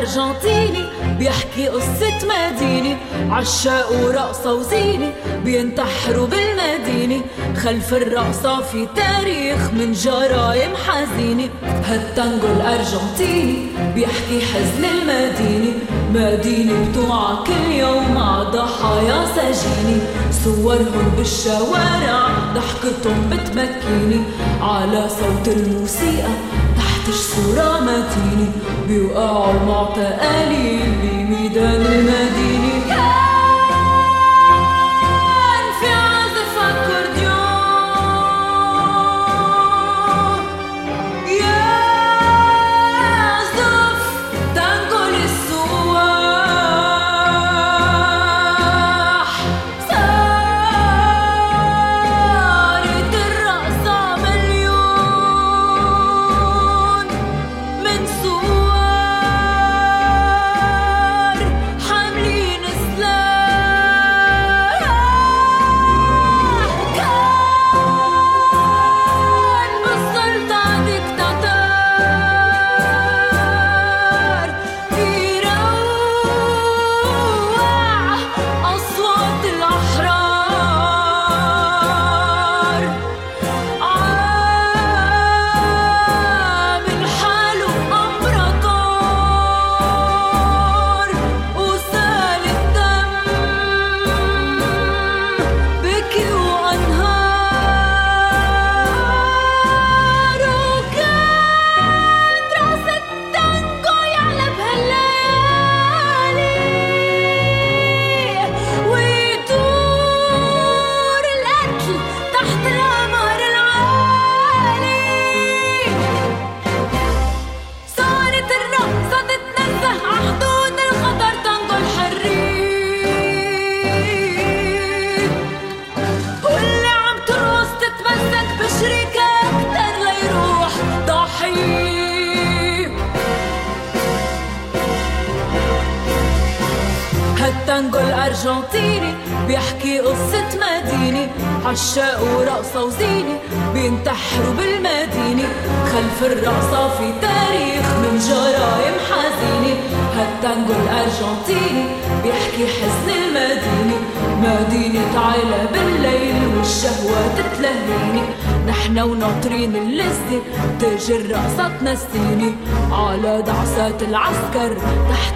الأرجنتيني بيحكي قصة مدينة عشاق ورقصة وزينة بينتحروا بالمدينة خلف الرقصة في تاريخ من جرايم حزينة. هالتانجو الأرجنتيني بيحكي حزن المدينة مدينة بتوعى كل يوم مع ضحايا سجينة. صورهم بالشوارع ضحكتهم بتبكيني على صوت الموسيقى تحتش صورة متينة بيوقعوا المعتقلين بميدان المدينة.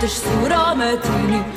تحت صورة متينة بيوقعوا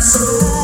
so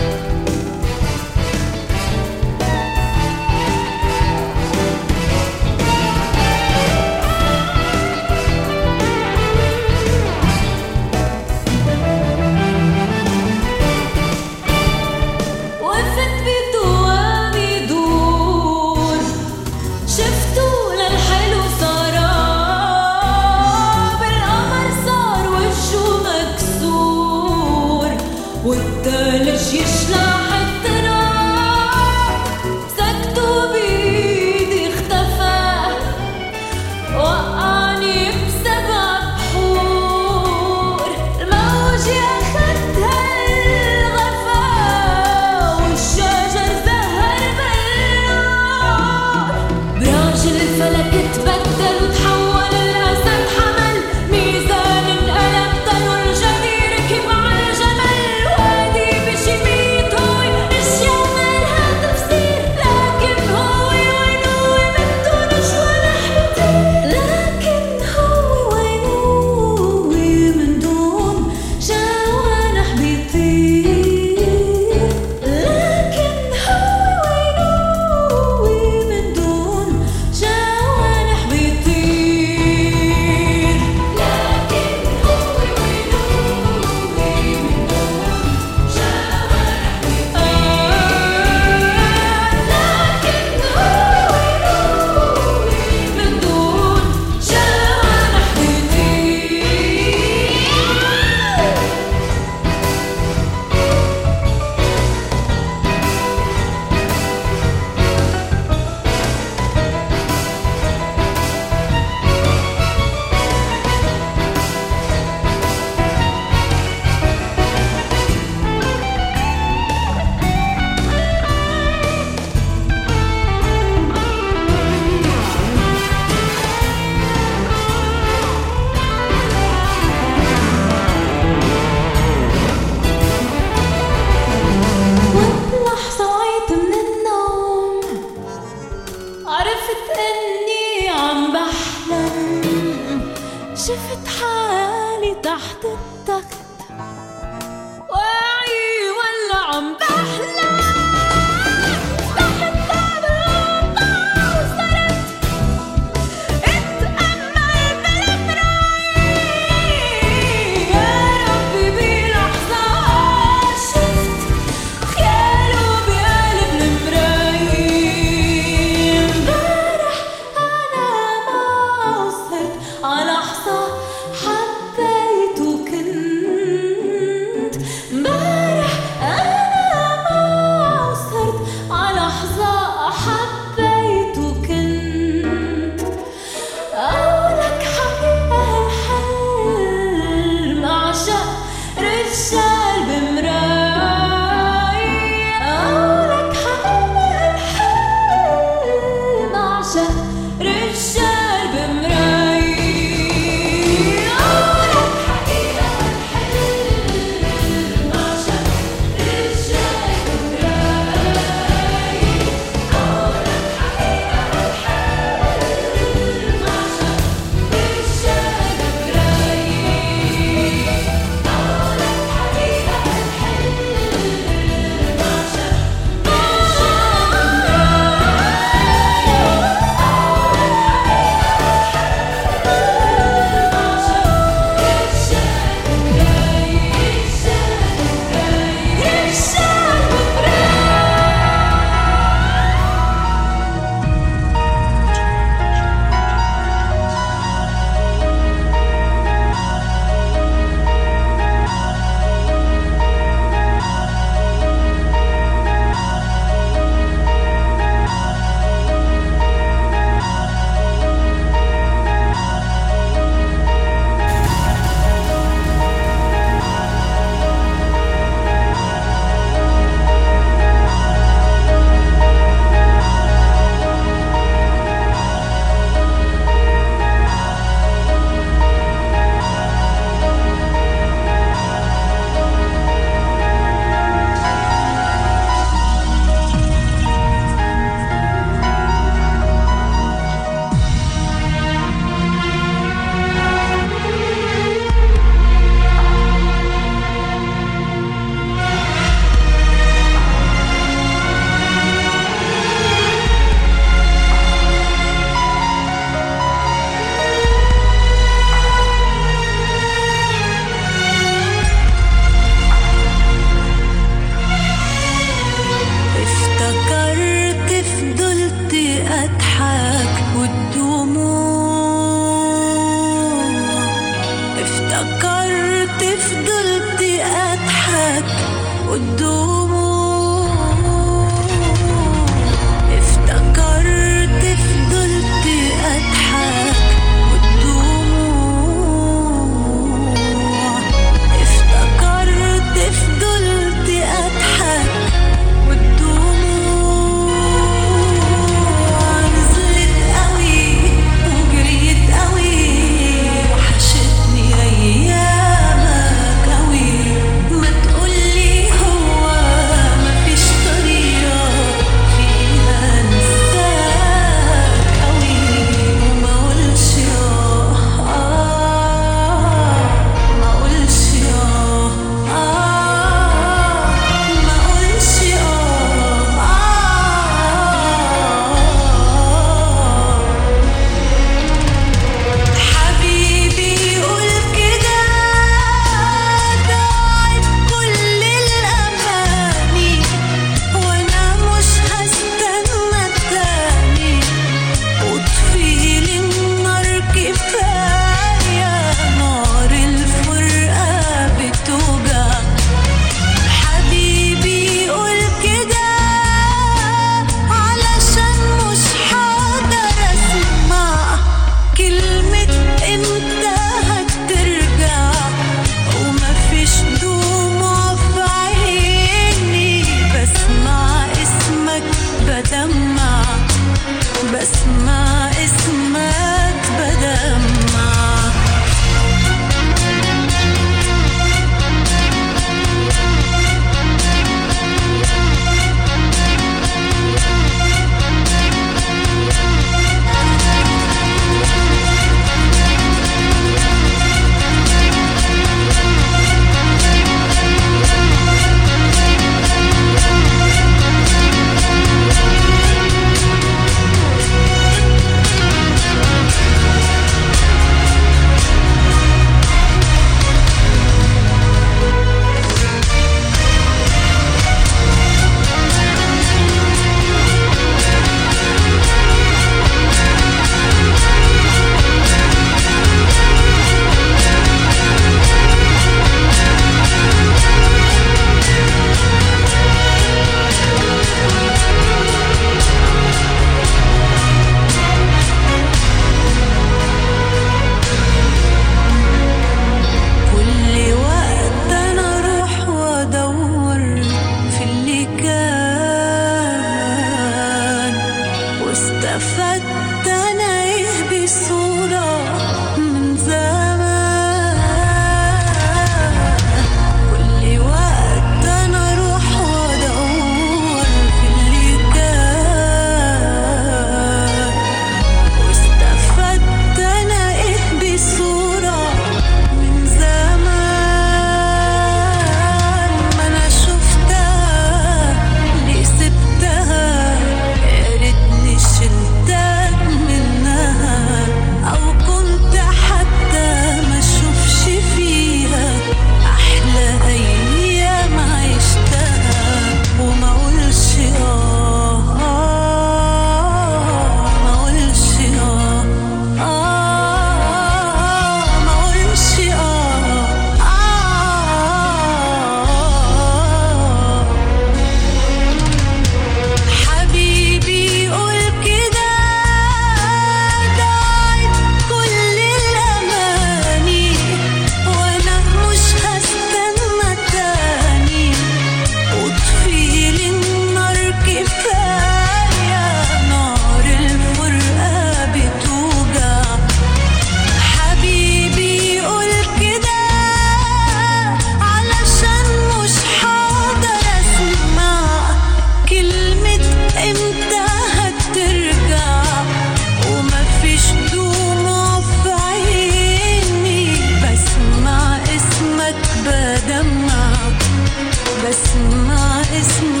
this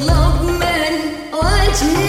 Clubman, old man.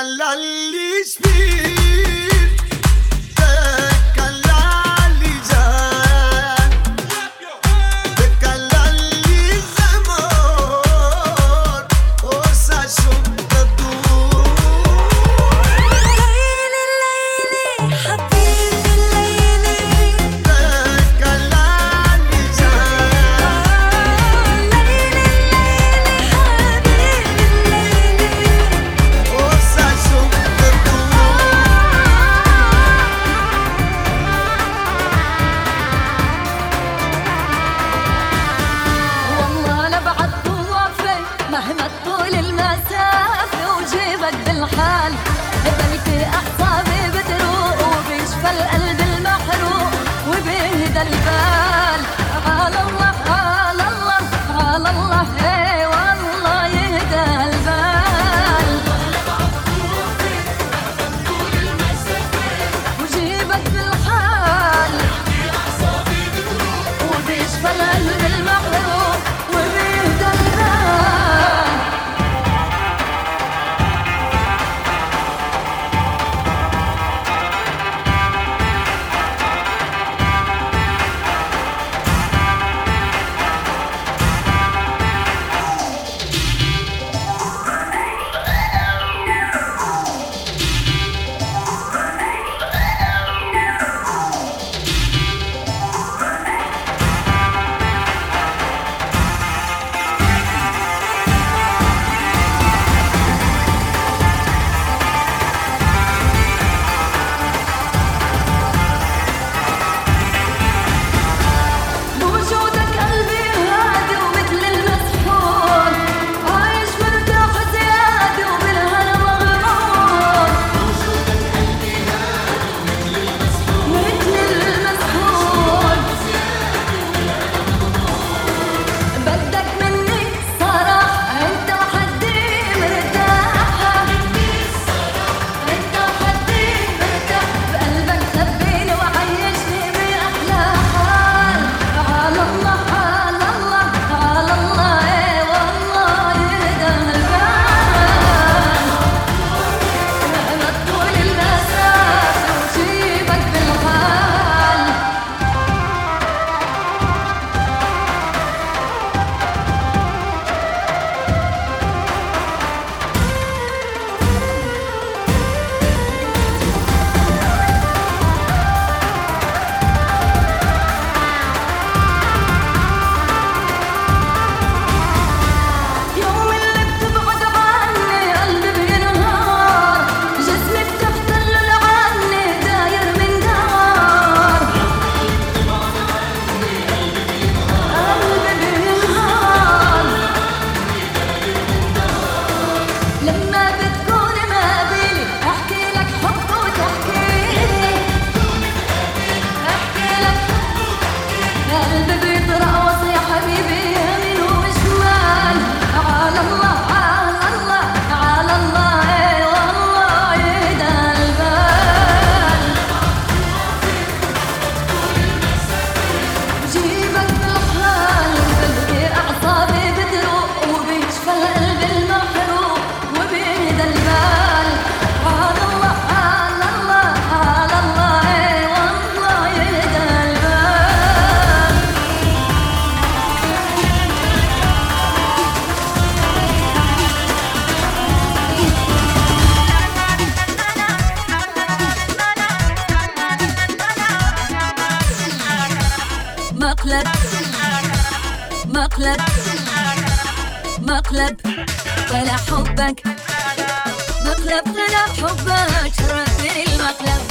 Sen lallis bir مقلب. مقلب. طلع حبك. مقلب طلع حبك. شرف المقلب.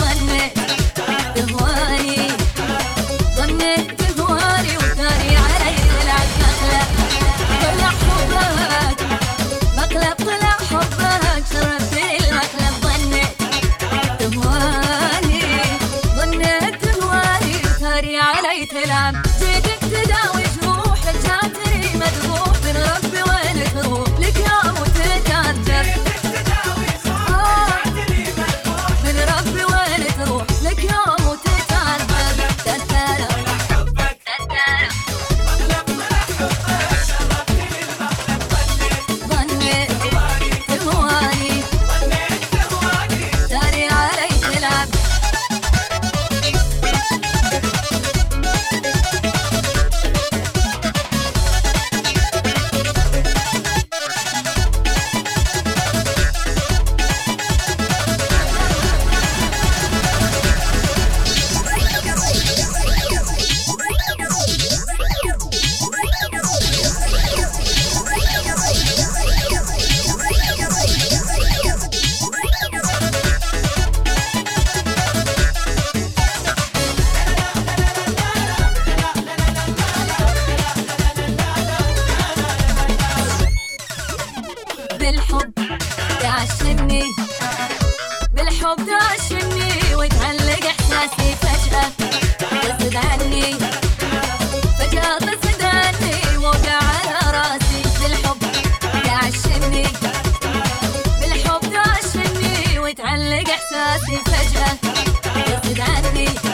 إحساسي فجأة. يصد عني